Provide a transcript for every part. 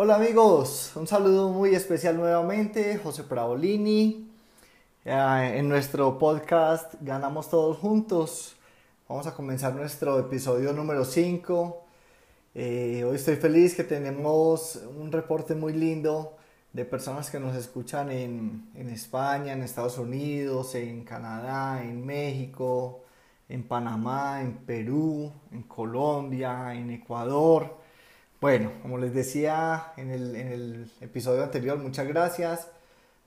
Hola amigos, un saludo muy especial nuevamente, José Praolini. Eh, en nuestro podcast Ganamos Todos Juntos. Vamos a comenzar nuestro episodio número 5. Eh, hoy estoy feliz que tenemos un reporte muy lindo de personas que nos escuchan en España, en Estados Unidos, en Canadá, en México, en Panamá, en Perú, en Colombia, en Ecuador. Bueno, como les decía en el, episodio anterior, muchas gracias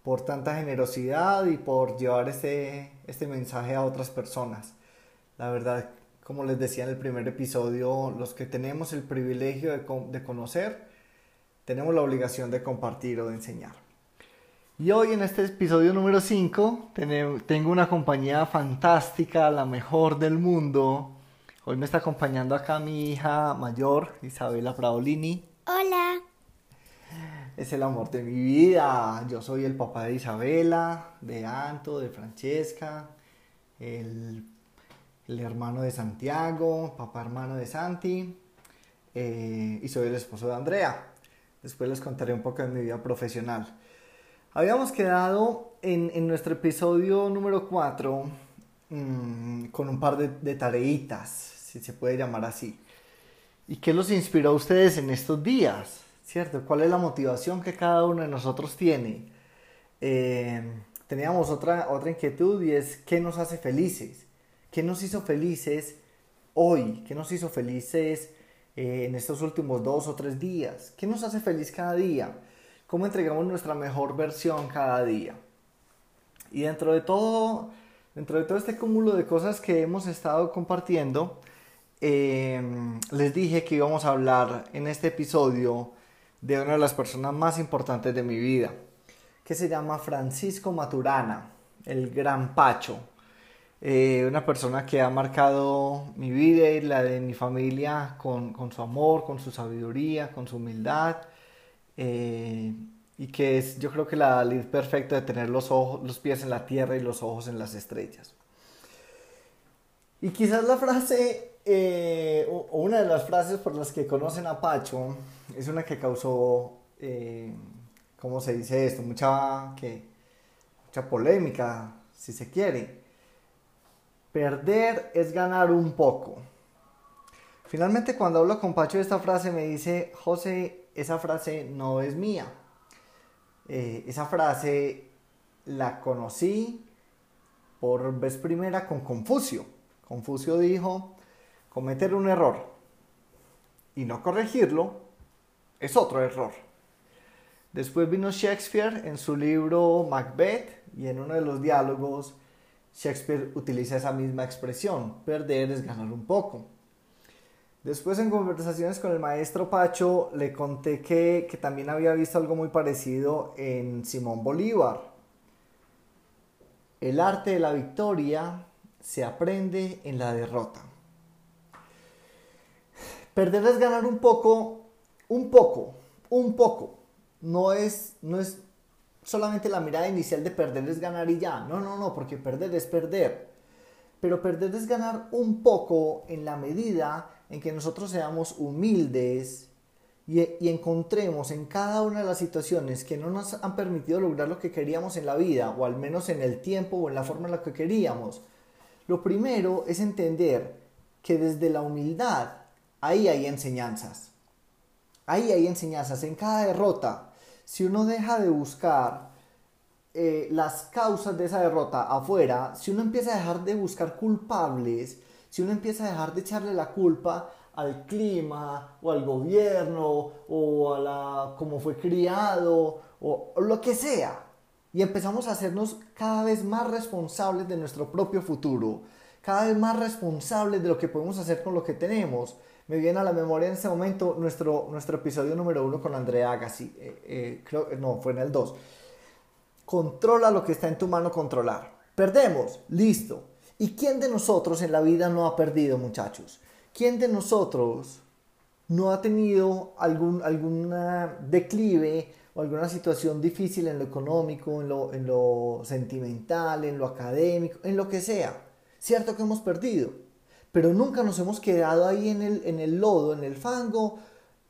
por tanta generosidad y por llevar este, este mensaje a otras personas. La verdad, como les decía en el primer episodio, los que tenemos el privilegio de, de conocer, tenemos la obligación de compartir o de enseñar. Y hoy en este episodio número 5 tengo una compañía fantástica, la mejor del mundo, Hoy me está acompañando acá mi hija mayor, Isabela Praolini. Hola. Es el amor de mi vida. Yo soy el papá de Isabela, de Anto, de Francesca, el, hermano de Santiago, papá hermano de Santi, eh, y soy el esposo de Andrea. Después les contaré un poco de mi vida profesional. Habíamos quedado en, en nuestro episodio número 4 mm, con un par de, de tareitas si se puede llamar así. ¿Y qué los inspiró a ustedes en estos días? ¿Cierto? ¿Cuál es la motivación que cada uno de nosotros tiene? Eh, teníamos otra, otra inquietud y es ¿qué nos hace felices? ¿Qué nos hizo felices hoy? ¿Qué nos hizo felices eh, en estos últimos dos o tres días? ¿Qué nos hace feliz cada día? ¿Cómo entregamos nuestra mejor versión cada día? Y dentro de todo, dentro de todo este cúmulo de cosas que hemos estado compartiendo, Em, les dije que íbamos a hablar en este episodio de una de las personas más importantes de mi vida, que se llama Francisco Maturana, el Gran Pacho. Eh, una persona que ha marcado mi vida y la de mi familia con, su amor, con su sabiduría, con su humildad. Eh, y que es yo creo que la ley perfecta de tener los, ojos, los pies en la tierra y los ojos en las estrellas. Y quizás la frase eh, una de las frases por las que conocen a Pacho es una que causó, eh, ¿cómo se dice esto? Mucha, mucha polémica, si se quiere. Perder es ganar un poco. Finalmente, cuando hablo con Pacho de esta frase, me dice, José, esa frase no es mía. Eh, esa frase la conocí por vez primera con Confucio. Confucio dijo, Cometer un error y no corregirlo es otro error. Después vino Shakespeare en su libro Macbeth y en uno de los diálogos Shakespeare utiliza esa misma expresión, perder es ganar un poco. Después en conversaciones con el maestro Pacho le conté que, que también había visto algo muy parecido en Simón Bolívar. El arte de la victoria se aprende en la derrota. Perder es ganar un poco, un poco, un poco. No es, no es solamente la mirada inicial de perder es ganar y ya. No, no, no, porque perder es perder. Pero perder es ganar un poco en la medida en que nosotros seamos humildes y, y, encontremos en cada una de las situaciones que no nos han permitido lograr lo que queríamos en la vida, o al menos en el tiempo o en la forma en la que queríamos. Lo primero es entender que desde la humildad ahí hay enseñanzas. Ahí hay enseñanzas. En cada derrota, si uno deja de buscar eh, las causas de esa derrota afuera, si uno empieza a dejar de buscar culpables, si uno empieza a dejar de echarle la culpa al clima o al gobierno o a la cómo fue criado o, lo que sea y empezamos a hacernos cada vez más responsables de nuestro propio futuro, cada vez más responsables de lo que podemos hacer con lo que tenemos, me viene a la memoria en este momento nuestro, nuestro episodio número uno con Andrea Agassi. Eh, eh, no, fue en el 2. Controla lo que está en tu mano controlar. Perdemos, listo. ¿Y quién de nosotros en la vida no ha perdido, muchachos? ¿Quién de nosotros no ha tenido algún alguna declive o alguna situación difícil en lo económico, en lo, en lo sentimental, en lo académico, en lo que sea? Cierto que hemos perdido pero nunca nos hemos quedado ahí en el, en el lodo, en el fango,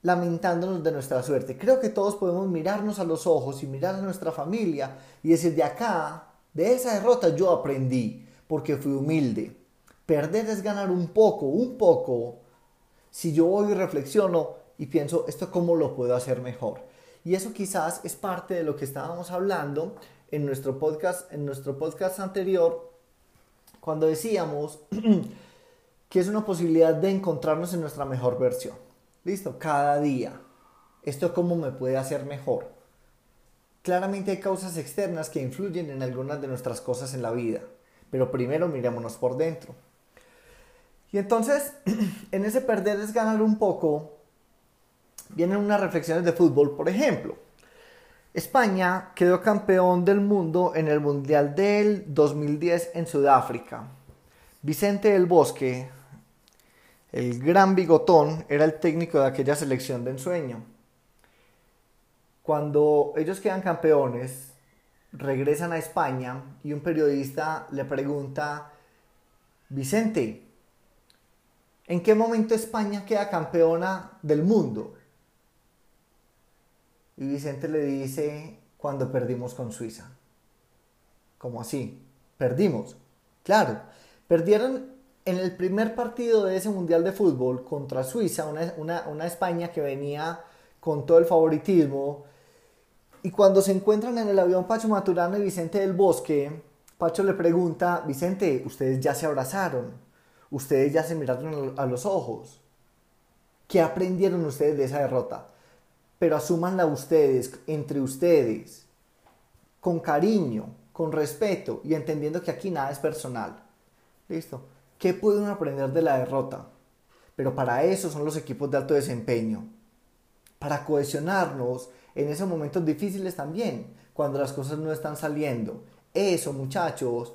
lamentándonos de nuestra suerte. Creo que todos podemos mirarnos a los ojos y mirar a nuestra familia y decir, de acá, de esa derrota yo aprendí, porque fui humilde. Perder es ganar un poco, un poco. Si yo voy y reflexiono y pienso, ¿esto cómo lo puedo hacer mejor? Y eso quizás es parte de lo que estábamos hablando en nuestro podcast, en nuestro podcast anterior, cuando decíamos que es una posibilidad de encontrarnos en nuestra mejor versión. Listo, cada día. ¿Esto cómo me puede hacer mejor? Claramente hay causas externas que influyen en algunas de nuestras cosas en la vida, pero primero mirémonos por dentro. Y entonces, en ese perder es ganar un poco, vienen unas reflexiones de fútbol, por ejemplo. España quedó campeón del mundo en el Mundial del 2010 en Sudáfrica. Vicente del Bosque, el gran bigotón, era el técnico de aquella selección de ensueño. Cuando ellos quedan campeones, regresan a España y un periodista le pregunta, Vicente, ¿en qué momento España queda campeona del mundo? Y Vicente le dice, cuando perdimos con Suiza. ¿Cómo así? Perdimos. Claro, perdieron en el primer partido de ese Mundial de Fútbol contra Suiza, una, España que venía con todo el favoritismo. Y cuando se encuentran en el avión Pacho Maturano y Vicente del Bosque, Pacho le pregunta, Vicente, ustedes ya se abrazaron, ustedes ya se miraron a los ojos. ¿Qué aprendieron ustedes de esa derrota? pero asúmanla ustedes, entre ustedes, con cariño, con respeto y entendiendo que aquí nada es personal. ¿Listo? ¿Qué pueden aprender de la derrota? Pero para eso son los equipos de alto desempeño. Para cohesionarnos en esos momentos difíciles también, cuando las cosas no están saliendo. Eso, muchachos,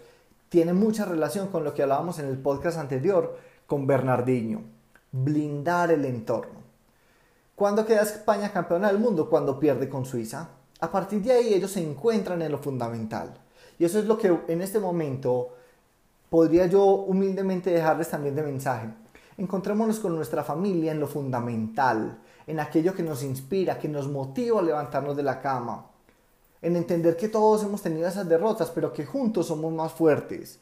tiene mucha relación con lo que hablábamos en el podcast anterior con Bernardinho. Blindar el entorno. ¿Cuándo queda España campeona del mundo? Cuando pierde con Suiza. A partir de ahí ellos se encuentran en lo fundamental. Y eso es lo que en este momento podría yo humildemente dejarles también de mensaje. Encontrémonos con nuestra familia en lo fundamental, en aquello que nos inspira, que nos motiva a levantarnos de la cama, en entender que todos hemos tenido esas derrotas, pero que juntos somos más fuertes,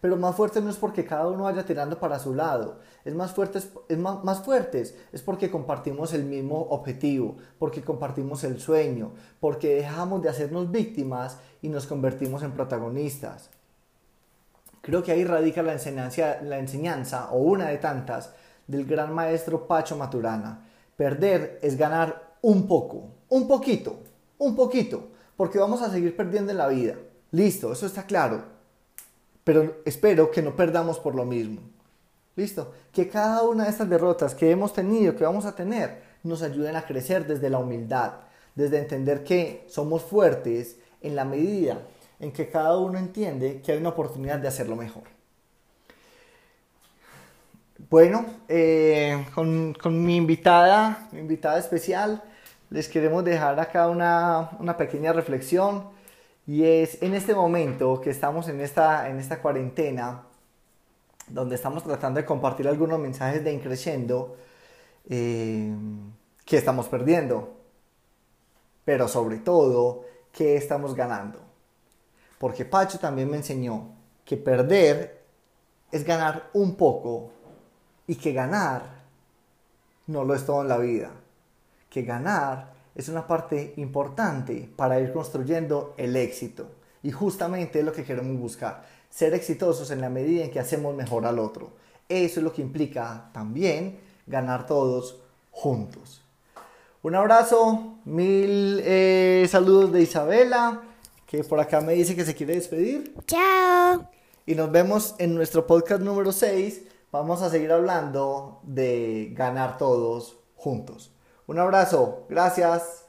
pero más fuertes no es porque cada uno vaya tirando para su lado. Es más fuertes, es más, fuertes es porque compartimos el mismo objetivo, porque compartimos el sueño, porque dejamos de hacernos víctimas y nos convertimos en protagonistas. Creo que ahí radica la enseñanza, la enseñanza o una de tantas del gran maestro Pacho Maturana. Perder es ganar un poco, un poquito, un poquito, porque vamos a seguir perdiendo en la vida. Listo, eso está claro pero espero que no perdamos por lo mismo. ¿Listo? Que cada una de estas derrotas que hemos tenido, que vamos a tener, nos ayuden a crecer desde la humildad, desde entender que somos fuertes en la medida en que cada uno entiende que hay una oportunidad de hacerlo mejor. Bueno, eh, con, con, mi invitada, mi invitada especial, les queremos dejar acá una, una pequeña reflexión y es en este momento que estamos en esta, en esta cuarentena, donde estamos tratando de compartir algunos mensajes de increciendo, eh, que estamos perdiendo, pero sobre todo, que estamos ganando. Porque Pacho también me enseñó que perder es ganar un poco y que ganar no lo es todo en la vida. Que ganar es una parte importante para ir construyendo el éxito. Y justamente es lo que queremos buscar, ser exitosos en la medida en que hacemos mejor al otro. Eso es lo que implica también ganar todos juntos. Un abrazo, mil eh, saludos de Isabela, que por acá me dice que se quiere despedir. Chao. Y nos vemos en nuestro podcast número 6. Vamos a seguir hablando de ganar todos juntos. Un abrazo, gracias.